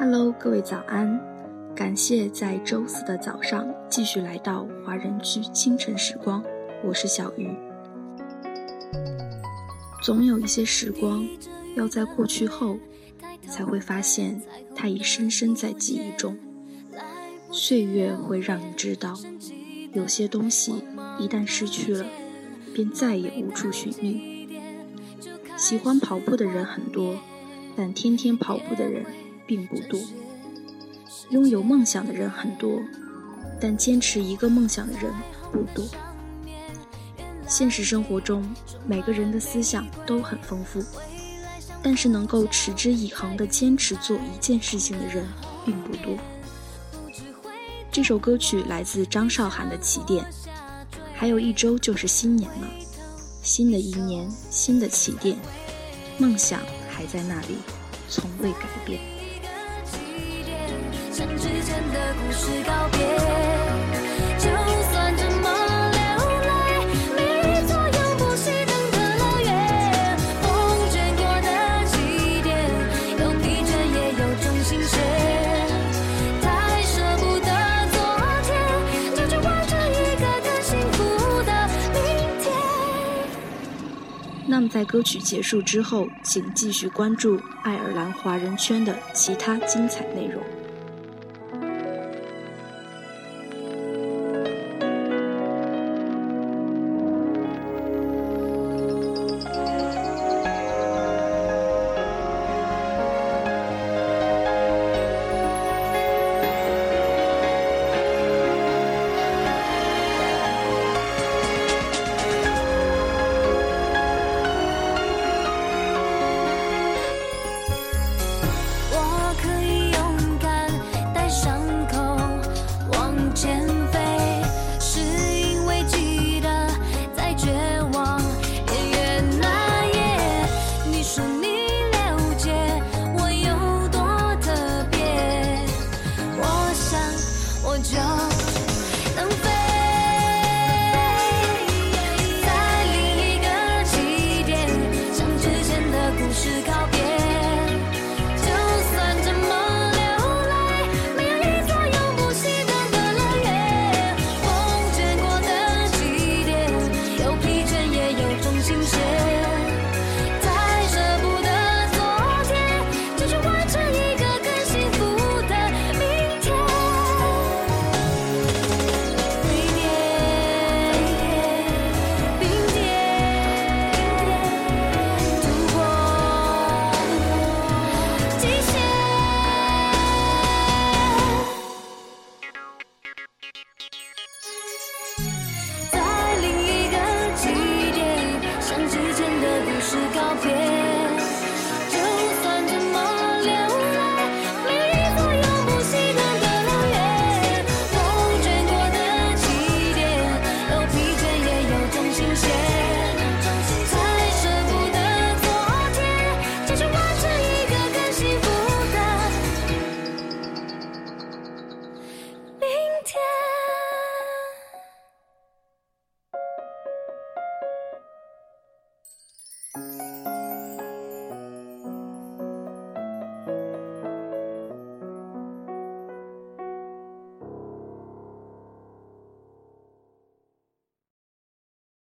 Hello，各位早安！感谢在周四的早上继续来到华人区清晨时光，我是小鱼。总有一些时光，要在过去后，才会发现它已深深在记忆中。岁月会让你知道，有些东西一旦失去了，便再也无处寻觅。喜欢跑步的人很多，但天天跑步的人。并不多，拥有梦想的人很多，但坚持一个梦想的人不多。现实生活中，每个人的思想都很丰富，但是能够持之以恒地坚持做一件事情的人并不多。这首歌曲来自张韶涵的《起点》，还有一周就是新年了，新的一年，新的起点，梦想还在那里，从未改变。向之前的故事告别，就算这么流泪，迷左又不熄灯的乐园，风卷过的起点，有疲倦也有种新鲜，太舍不得昨天，就去完成一个更幸福的明天。那么在歌曲结束之后，请继续关注爱尔兰华人圈的其他精彩内容。